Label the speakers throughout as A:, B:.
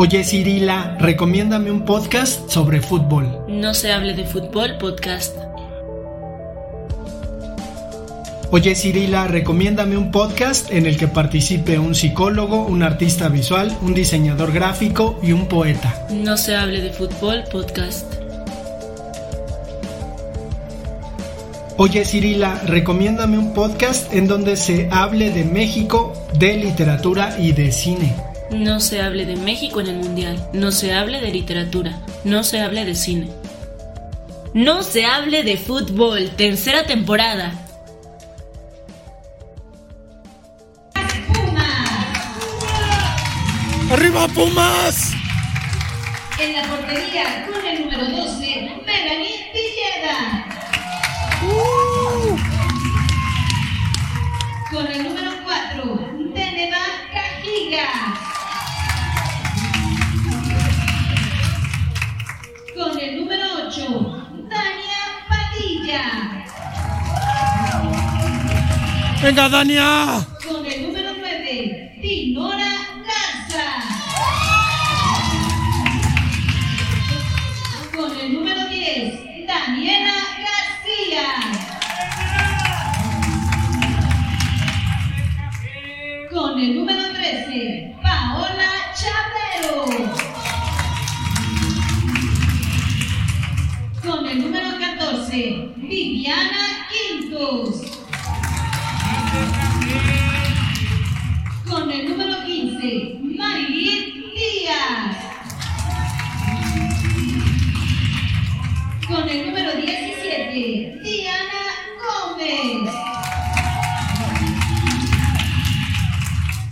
A: Oye Cirila, recomiéndame un podcast sobre fútbol.
B: No se hable de fútbol podcast.
A: Oye Cirila, recomiéndame un podcast en el que participe un psicólogo, un artista visual, un diseñador gráfico y un poeta.
B: No se hable de fútbol podcast.
A: Oye Cirila, recomiéndame un podcast en donde se hable de México, de literatura y de cine.
B: No se hable de México en el Mundial. No se hable de literatura. No se hable de cine. No se hable de fútbol. Tercera temporada.
C: ¡Arriba Pumas!
D: En la portería con el número 12, Melanie Villeda. Con el número 4, Deneva Cajiga. Con el número 8, Dania Padilla.
C: ¡Venga, Dania!
D: Con el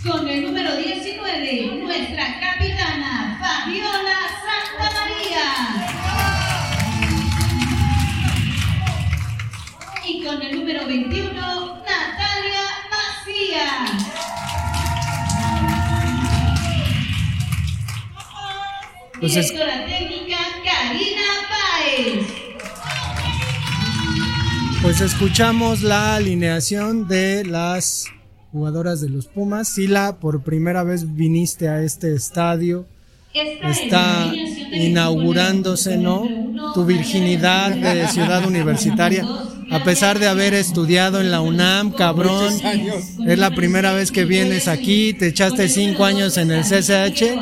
D: Con el número 19, nuestra capitana Fabiola Santa María. Y con el número 21, Natalia Macías.
A: Pues es-
D: Directora técnica Karina Páez.
A: Pues escuchamos la alineación de las jugadoras de los Pumas. Sila, por primera vez viniste a este estadio.
D: Esta es la
A: Está inaugurándose, ¿no? Tu virginidad de ciudad universitaria. A pesar de haber estudiado en la UNAM, cabrón. Es la primera vez que vienes aquí. Te echaste cinco años en el CCH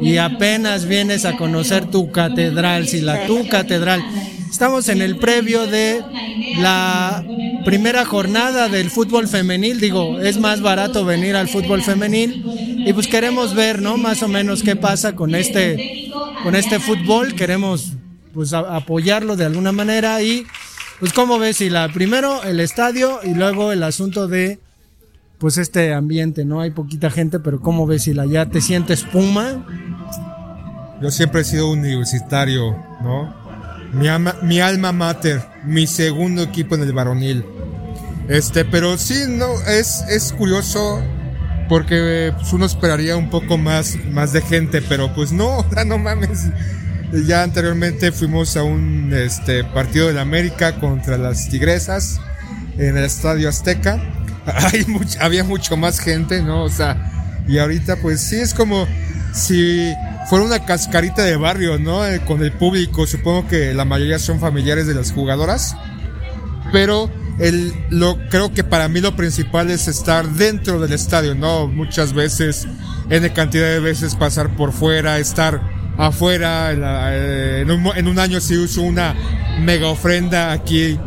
A: y apenas vienes a conocer tu catedral, Sila, tu catedral. Estamos en el previo de la primera jornada del fútbol femenil. Digo, es más barato venir al fútbol femenil y pues queremos ver, ¿no? Más o menos qué pasa con este, con este fútbol. Queremos pues apoyarlo de alguna manera y pues cómo ves si la primero el estadio y luego el asunto de pues este ambiente, ¿no? Hay poquita gente, pero cómo ves la ya te sientes puma.
C: Yo siempre he sido universitario, ¿no? Mi, ama- mi alma mater, mi segundo equipo en el varonil. Este, pero sí, no, es, es curioso porque pues, uno esperaría un poco más, más de gente, pero pues no, no mames. Ya anteriormente fuimos a un este, partido de la América contra las Tigresas en el Estadio Azteca. Hay much- había mucho más gente, ¿no? O sea, y ahorita pues sí es como si fuera una cascarita de barrio, ¿no? Eh, Con el público, supongo que la mayoría son familiares de las jugadoras, pero el, lo, creo que para mí lo principal es estar dentro del estadio, ¿no? Muchas veces, N cantidad de veces pasar por fuera, estar afuera, en, la- eh, en un, en un año se hizo una mega ofrenda aquí,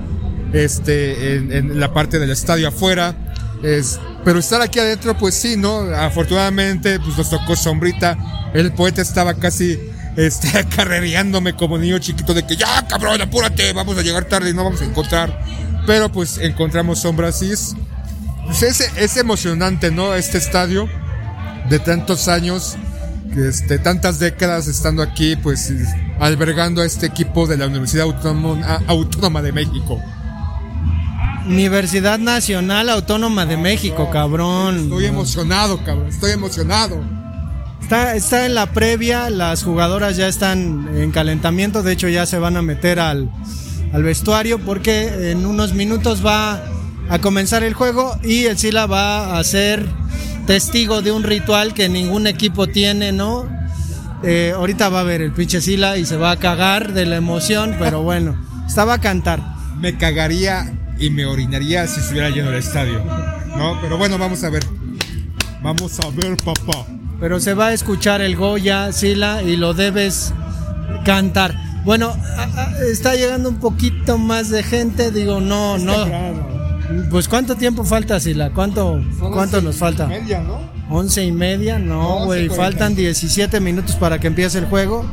C: este, en la parte del estadio afuera, es, pero estar aquí adentro, pues sí, ¿no? Afortunadamente, pues nos tocó sombrita, el poeta estaba casi, este, acarrereándome como niño chiquito de que ya, cabrón, apúrate, vamos a llegar tarde y no vamos a encontrar, pero pues encontramos sombras y es, pues es, es emocionante, ¿no? Este estadio de tantos años, este, tantas décadas estando aquí, pues albergando a este equipo de la Universidad Autónoma, Autónoma de México.
A: Universidad Nacional Autónoma de México, cabrón.
C: Estoy emocionado, cabrón, estoy emocionado.
A: Está, está en la previa, las jugadoras ya están en calentamiento, de hecho ya se van a meter al, al vestuario porque en unos minutos va a comenzar el juego y el Sila va a ser testigo de un ritual que ningún equipo tiene, ¿no? Eh, ahorita va a ver el pinche Sila y se va a cagar de la emoción, pero bueno, estaba a cantar.
C: Me cagaría y me orinaría si estuviera lleno el estadio. ¿No? Pero bueno, vamos a ver. Vamos a ver, papá.
A: Pero se va a escuchar el Goya, Sila, y lo debes cantar. Bueno, está llegando un poquito más de gente, digo, no, no. Pues ¿cuánto tiempo falta, Sila? ¿Cuánto, cuánto nos falta?
C: Media, ¿no?
A: Once y media, no, güey,
C: 11:45.
A: faltan 17 minutos para que empiece el juego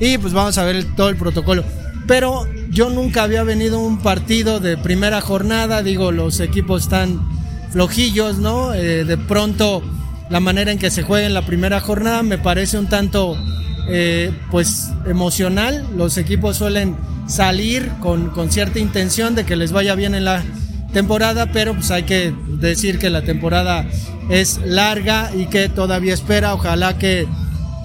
A: y pues vamos a ver todo el protocolo. Pero yo nunca había venido a un partido de primera jornada, digo, los equipos están flojillos, ¿no? Eh, de pronto la manera en que se juega en la primera jornada me parece un tanto, eh, pues, emocional. Los equipos suelen salir con, con cierta intención de que les vaya bien en la temporada, pero pues hay que decir que la temporada es larga y que todavía espera. Ojalá que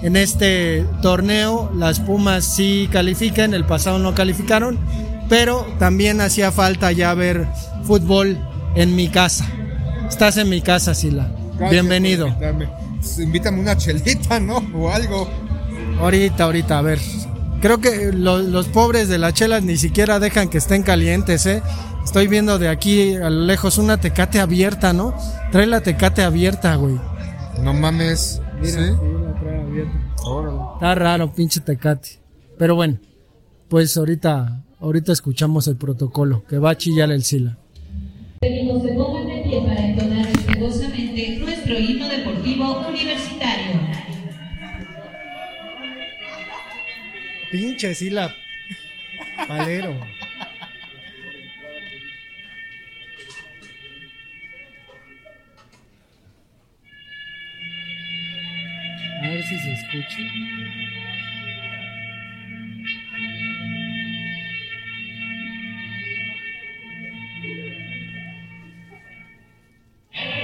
A: en este torneo las Pumas sí califiquen, el pasado no calificaron, pero también hacía falta ya ver fútbol en mi casa. Estás en mi casa, Sila.
C: Gracias
A: Bienvenido.
C: Pues, invítame una chelita, ¿no? O algo.
A: Ahorita, ahorita, a ver. Creo que lo- los pobres de las chelas ni siquiera dejan que estén calientes, ¿eh? Estoy viendo de aquí a lo lejos una tecate abierta, ¿no? Trae la tecate abierta, güey.
C: No mames. ¿Sí? Órale.
A: Está raro, pinche tecate. Pero bueno, pues ahorita, ahorita escuchamos el protocolo, que va a chillar el Sila.
D: Pedimos se pongan de pie para entonar respetuosamente nuestro himno deportivo universitario.
A: Pinche Sila. Palero. Si se escucha.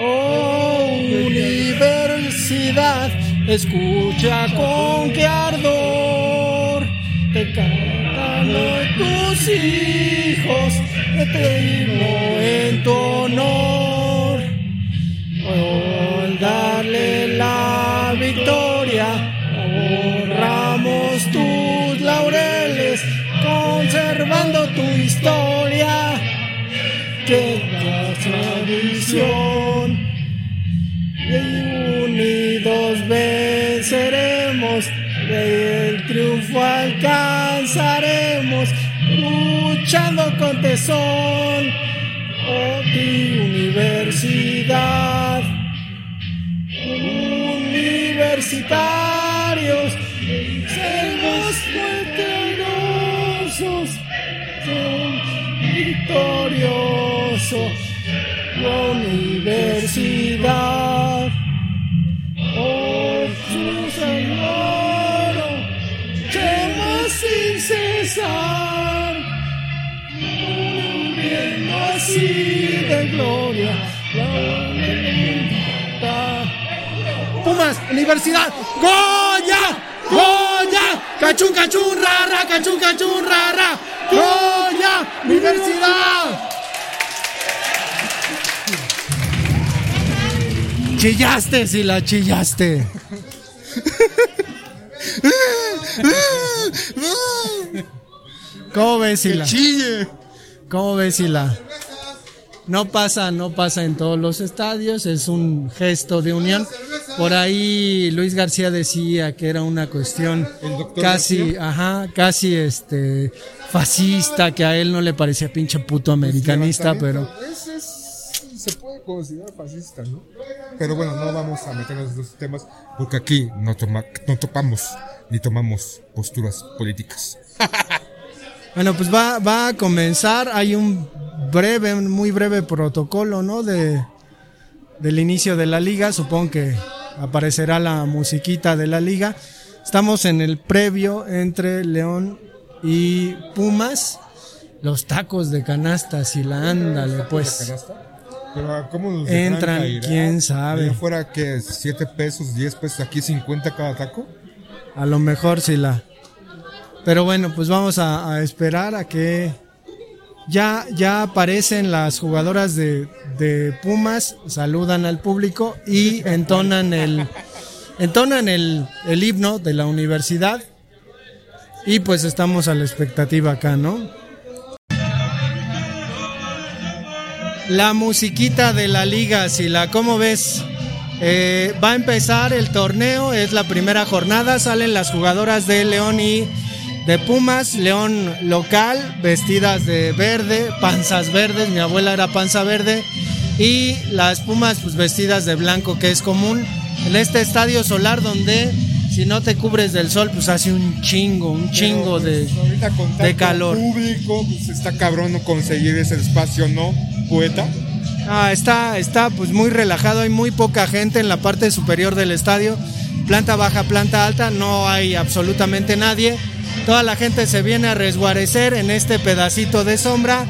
A: Oh, universidad, escucha con qué ardor te cantan tus hijos, que te digo en tu historia que la tradición y unidos venceremos el triunfo alcanzaremos luchando con tesón. Oh mi universidad universitarios seremos poderosos victorioso la universidad. Oh, su Señor, llama sin cesar, muriendo así de gloria. La. Pumas, Universidad, Goya, Goya, cachun, cachun, rara, cachun, cachun, rara, Goya, Universidad. Chillaste, si la chillaste. ¿Cómo ves, Sila?
C: Chille.
A: ¿Cómo ves, Sila? No pasa, no pasa en todos los estadios, es un gesto de unión. Por ahí Luis García decía que era una cuestión
C: ¿El doctor
A: casi, ajá, casi este fascista, que a él no le parecía pinche puto americanista, pero
C: Considerar fascista, ¿no? Pero bueno, no vamos a meternos en esos temas porque aquí no, toma, no topamos ni tomamos posturas políticas.
A: Bueno, pues va, va a comenzar. Hay un breve, muy breve protocolo, ¿no? De, del inicio de la liga. Supongo que aparecerá la musiquita de la liga. Estamos en el previo entre León y Pumas. Los tacos de canastas y la ándale, pues.
C: Pero ¿cómo nos
A: Entran,
C: caer?
A: quién sabe.
C: Allá fuera que 7 pesos, 10 pesos, aquí 50 cada taco.
A: A lo mejor sí la. Pero bueno, pues vamos a, a esperar a que ya, ya aparecen las jugadoras de, de Pumas, saludan al público y entonan el, entonan el, el himno de la universidad y pues estamos a la expectativa acá, ¿no? La musiquita de la liga, Sila, ¿cómo ves? Eh, va a empezar el torneo, es la primera jornada, salen las jugadoras de León y de Pumas, León local, vestidas de verde, panzas verdes, mi abuela era panza verde, y las Pumas pues vestidas de blanco, que es común en este estadio solar donde si no te cubres del sol, pues hace un chingo, un chingo de,
C: pues,
A: de calor.
C: público, pues está cabrón conseguir ese espacio, ¿no? Poeta.
A: Ah, está, está pues muy relajado, hay muy poca gente en la parte superior del estadio. Planta baja, planta alta, no hay absolutamente nadie. Toda la gente se viene a resguarecer en este pedacito de sombra.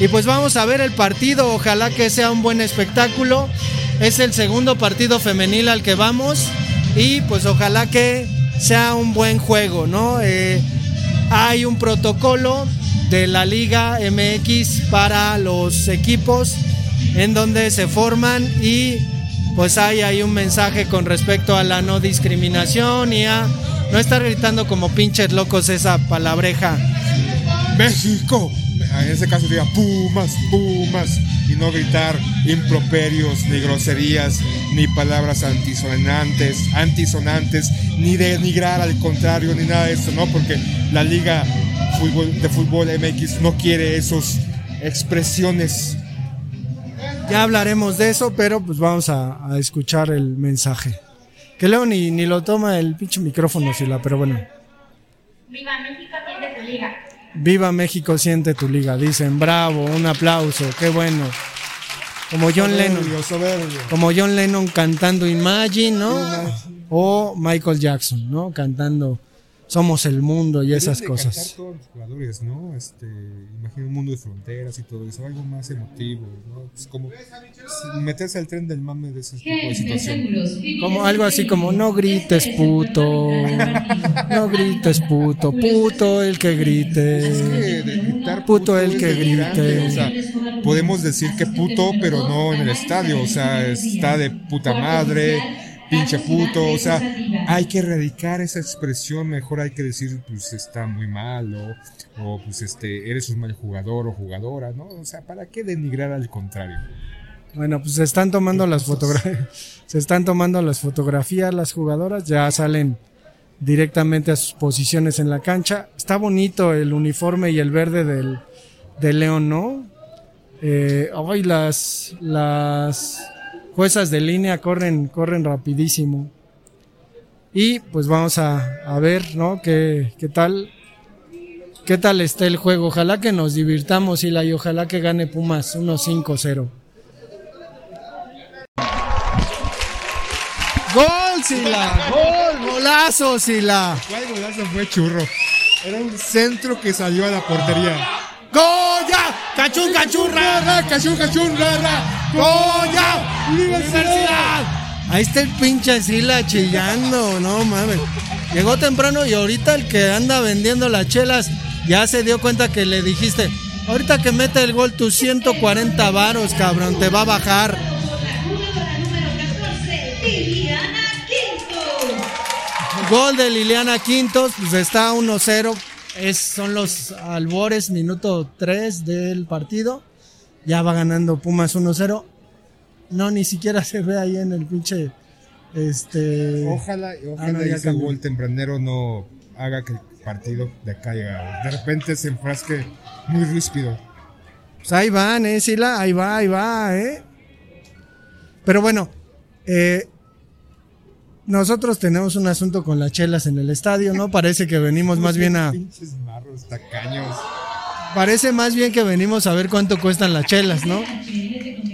A: Y pues vamos a ver el partido, ojalá que sea un buen espectáculo. Es el segundo partido femenil al que vamos y pues ojalá que sea un buen juego, ¿no? Eh, hay un protocolo de la Liga MX para los equipos en donde se forman y pues hay ahí un mensaje con respecto a la no discriminación y a no estar gritando como pinches locos esa palabreja.
C: México, en ese caso diría Pumas, Pumas, y no gritar improperios, ni groserías, ni palabras antisonantes, antisonantes, ni denigrar al contrario, ni nada de eso, ¿no? Porque la Liga de Fútbol MX no quiere esas expresiones.
A: Ya hablaremos de eso, pero pues vamos a, a escuchar el mensaje. Que Leo ni, ni lo toma el pinche micrófono, Sila, pero bueno.
E: Viva México, siente tu liga.
A: Viva México, siente tu liga. Dicen, bravo, un aplauso, qué bueno. Como John Lennon.
C: Soberbio.
A: Como John Lennon cantando Imagine, ¿no? O Michael Jackson, ¿no? Cantando Somos el mundo y esas
C: de
A: cosas.
C: todos los jugadores, ¿no? Este, imagino un mundo de fronteras y todo eso, algo más emotivo, ¿no? Pues como meterse al tren del mame de ese tipo de situación.
A: Como algo así como no grites puto. No grites puto. Puto el que
C: Es que
A: grite. Puto el que grite.
C: O sea, podemos decir que puto, pero no en el estadio. O sea, está de puta madre, pinche puto. O sea, hay que erradicar esa expresión. Mejor hay que decir, pues está muy mal, o, o pues este, eres un mal jugador o jugadora, ¿no? O sea, ¿para qué denigrar al contrario?
A: Bueno, pues se están tomando las fotografías. Se están tomando las fotografías las jugadoras. Ya salen directamente a sus posiciones en la cancha. Está bonito el uniforme y el verde del, del León, ¿no? Eh, ay, las, las juezas de línea corren, corren rapidísimo. Y pues vamos a, a ver, ¿no? ¿Qué, qué tal? ¿Qué tal está el juego? Ojalá que nos divirtamos, Ila, y ojalá que gane Pumas 1-5-0. ¡Gol, Sila! ¡Gol! ¡Golazo, Sila!
C: ¿Cuál golazo fue churro? Era un centro que salió a la portería.
A: ¡Gol ya! ¡Cachún, cachún, rara!
C: ¡Cachún, cachún, rara!
A: ¡Gol ya! ¡Universidad! Ahí está el pinche Sila chillando, no mames. Llegó temprano y ahorita el que anda vendiendo las chelas ya se dio cuenta que le dijiste, ahorita que mete el gol tus 140 varos, cabrón, te va a bajar.
D: Jugadora número 14, Liliana Quinto.
A: Gol de Liliana Quintos, pues está 1-0. Es, son los albores, minuto 3 del partido. Ya va ganando Pumas 1-0. No, ni siquiera se ve ahí en el pinche. Este.
C: Ojalá, ojalá
A: Ah, no,
C: ese
A: cambió.
C: gol tempranero no haga que el partido decaiga. De repente se enfrasque muy ríspido.
A: Pues ahí van, eh, Sila, ahí va, ahí va, eh. Pero bueno, eh, nosotros tenemos un asunto con las chelas en el estadio, ¿no? Parece que venimos más bien a.
C: Pinches marros, tacaños.
A: Parece más bien que venimos a ver cuánto cuestan las chelas, ¿no?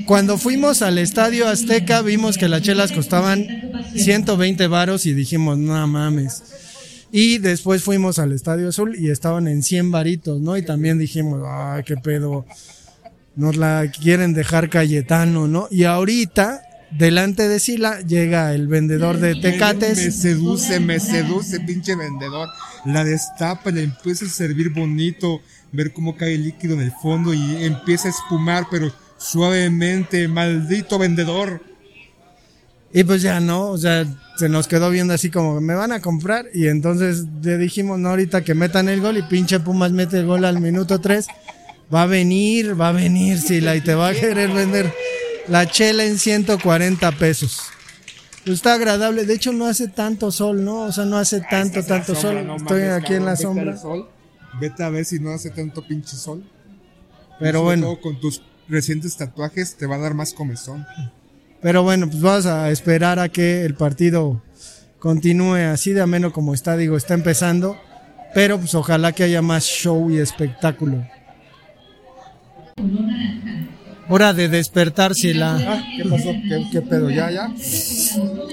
A: Cuando fuimos al estadio Azteca vimos que las chelas costaban 120 varos y dijimos, no mames. Y después fuimos al Estadio Azul y estaban en 100 varitos, ¿no? Y también dijimos, ay, qué pedo. Nos la quieren dejar Cayetano, ¿no? Y ahorita, delante de Sila, llega el vendedor de
C: Me
A: Tecates.
C: seduce, me seduce, pinche vendedor. La destapa, le empieza a servir bonito, ver cómo cae el líquido en el fondo y empieza a espumar, pero suavemente, maldito vendedor.
A: Y pues ya no, o sea, se nos quedó viendo así como me van a comprar y entonces le dijimos, no, ahorita que metan el gol y pinche Pumas mete el gol al minuto 3, va a venir, va a venir Sila y te va a querer vender la chela en 140 pesos. Pues está agradable, de hecho no hace tanto sol, ¿no? O sea, no hace tanto, tanto sol. Estoy aquí en la sombra.
C: Vete a ver si no hace tanto pinche sol.
A: Pero bueno.
C: Con tus recientes tatuajes te va a dar más comezón.
A: Pero bueno, pues vamos a esperar a que el partido continúe así de ameno como está, digo, está empezando. Pero pues ojalá que haya más show y espectáculo. Hora de despertar, la
C: Ah, ¿qué pasó? ¿Qué, pedo? ¿Ya, ya?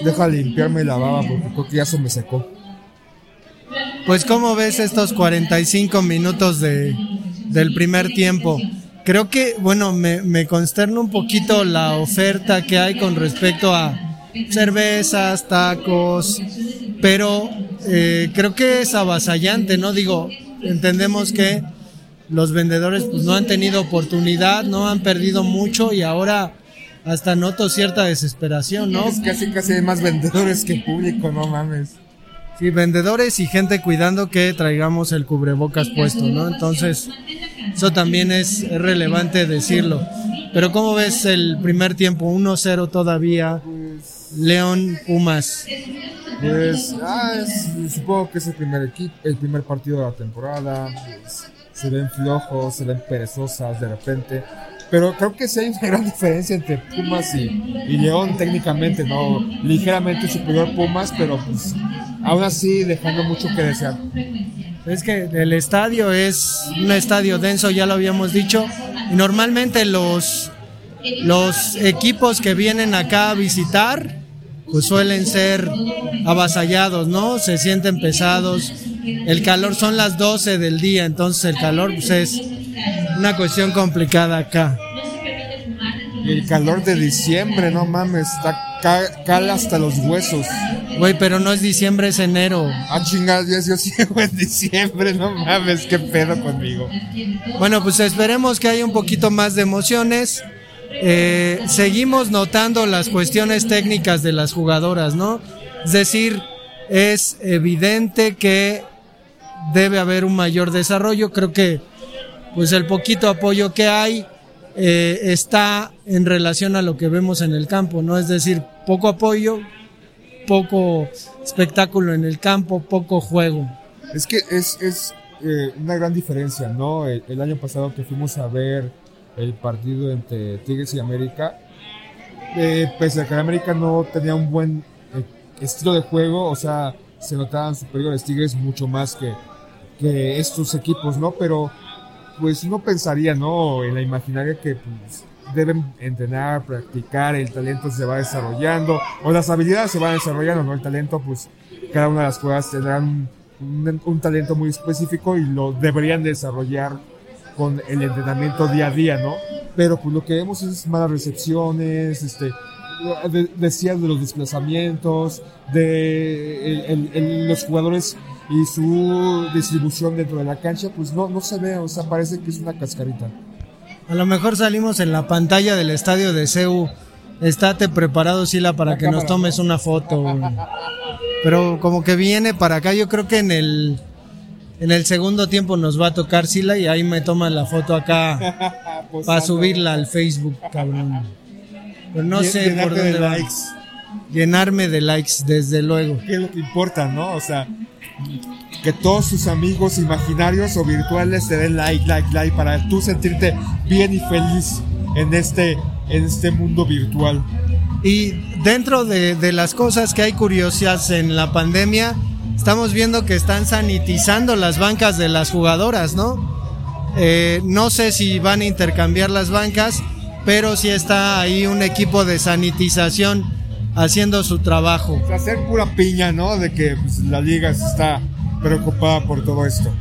C: Deja limpiarme la baba porque creo que ya se me secó.
A: Pues, ¿cómo ves estos 45 minutos de, del primer tiempo? Creo que, bueno, me, me consterna un poquito la oferta que hay con respecto a cervezas, tacos, pero eh, creo que es avasallante, ¿no? Digo, entendemos que los vendedores pues no han tenido oportunidad, no han perdido mucho y ahora hasta noto cierta desesperación, ¿no?
C: Es casi casi hay más vendedores que público, no mames.
A: Sí, vendedores y gente cuidando que traigamos el cubrebocas puesto, ¿no? Entonces, eso también es relevante decirlo. Pero ¿cómo ves el primer tiempo? 1-0 todavía. León Pumas.
C: Pues, ah, supongo que es el primer equipo, el primer partido de la temporada. Pues, se ven flojos, se ven perezosas de repente. Pero creo que sí hay una gran diferencia entre Pumas y, León técnicamente, ¿no? Ligeramente superior Pumas, pero pues aún así dejando mucho que desear.
A: Es que el estadio es un estadio denso, ya lo habíamos dicho, y normalmente los, los equipos que vienen acá a visitar, pues suelen ser avasallados, ¿no? Se sienten pesados. El calor son las 12 del día, entonces el calor pues, es una cuestión complicada acá.
C: el calor de diciembre, no mames, está cala hasta los huesos.
A: Güey, pero no es diciembre, es enero.
C: Ah, chingados, yo sigo en diciembre, no mames, qué pedo conmigo.
A: Bueno, pues esperemos que haya un poquito más de emociones. Eh, seguimos notando las cuestiones técnicas de las jugadoras, ¿no? Es decir, es evidente que debe haber un mayor desarrollo. Creo que pues el poquito apoyo que hay eh, está en relación a lo que vemos en el campo, ¿no? Es decir, poco apoyo, poco espectáculo en el campo, poco juego.
C: Es que es, es eh, una gran diferencia, ¿no? El, año pasado que fuimos a ver el partido entre Tigres y América, eh, pese a que América no tenía un buen estilo de juego, o sea, se notaban superiores Tigres mucho más que, que estos equipos, ¿no? Pero pues uno pensaría, ¿no? En la imaginaria que pues, deben entrenar, practicar, el talento se va desarrollando, o las habilidades se van desarrollando, ¿no? El talento, pues cada una de las jugadas tendrán un, talento muy específico y lo deberían desarrollar con el entrenamiento día a día, ¿no? Pero pues lo que vemos es malas recepciones, este, decías de los desplazamientos, de los jugadores y su distribución dentro de la cancha, pues no, no se ve, o sea, parece que es una cascarita.
A: A lo mejor salimos en la pantalla del estadio de CEU. Estate preparado, Sila, para que nos tomes una foto. Pero como que viene para acá, yo creo que en el en el segundo tiempo nos va a tocar Sila y ahí me toman la foto acá pues para subirla al Facebook, cabrón. Pero no sé por dónde va. Llenarme de likes, desde luego.
C: ¿Qué es lo que importa, no? O sea, que todos sus amigos imaginarios o virtuales te den like, like, like para tú sentirte bien y feliz en este, en este mundo virtual.
A: Y dentro de, las cosas que hay curiosas en la pandemia, estamos viendo que están sanitizando las bancas de las jugadoras, ¿no? Eh, no sé si van a intercambiar las bancas, pero sí está ahí un equipo de sanitización haciendo su trabajo.
C: hacer pura piña, ¿no? De que pues, la liga está preocupada por todo esto.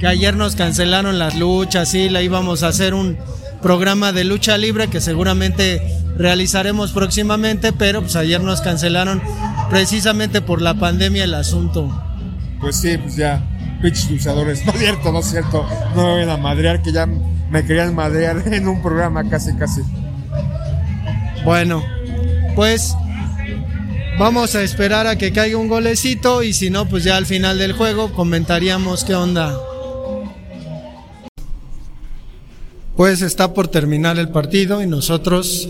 A: Que ayer nos cancelaron las luchas, sí, la íbamos a hacer un programa de lucha libre que seguramente realizaremos próximamente, pero pues ayer nos cancelaron precisamente por la pandemia el asunto.
C: Pues sí, pues ya, pinches luchadores, no es cierto, no es cierto, no me van a madrear, que ya me querían madrear en un programa casi, casi.
A: Bueno, pues Vamos a esperar a que caiga un golecito y si no, pues ya al final del juego comentaríamos qué onda. Pues está por terminar el partido y nosotros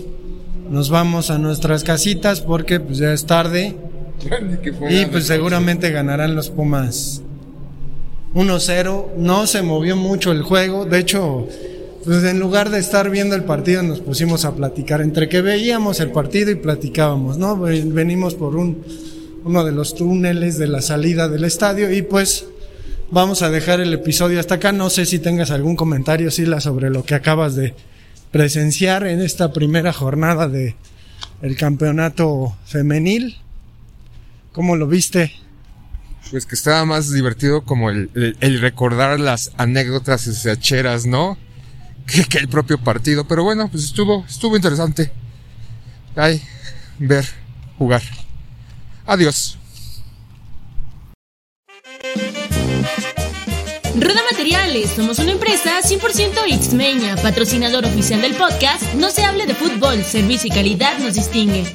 A: nos vamos a nuestras casitas porque pues ya es tarde y pues seguramente ganarán los Pumas 1-0. No se movió mucho el juego, de hecho pues en lugar de estar viendo el partido nos pusimos a platicar, entre que veíamos el partido y platicábamos, ¿no? Venimos por un, uno de los túneles de la salida del estadio y pues vamos a dejar el episodio hasta acá. No sé si tengas algún comentario, Sila, sobre lo que acabas de presenciar en esta primera jornada de el campeonato femenil. ¿Cómo lo viste?
C: Pues que estaba más divertido como el, recordar las anécdotas sacheras, ¿no? Que, el propio partido. Pero bueno, pues estuvo, estuvo interesante. Ay, ver, jugar. Adiós.
B: Roda Materiales, somos una empresa 100% Xmeña, patrocinador oficial del podcast No se hable de fútbol, servicio y calidad nos distingue.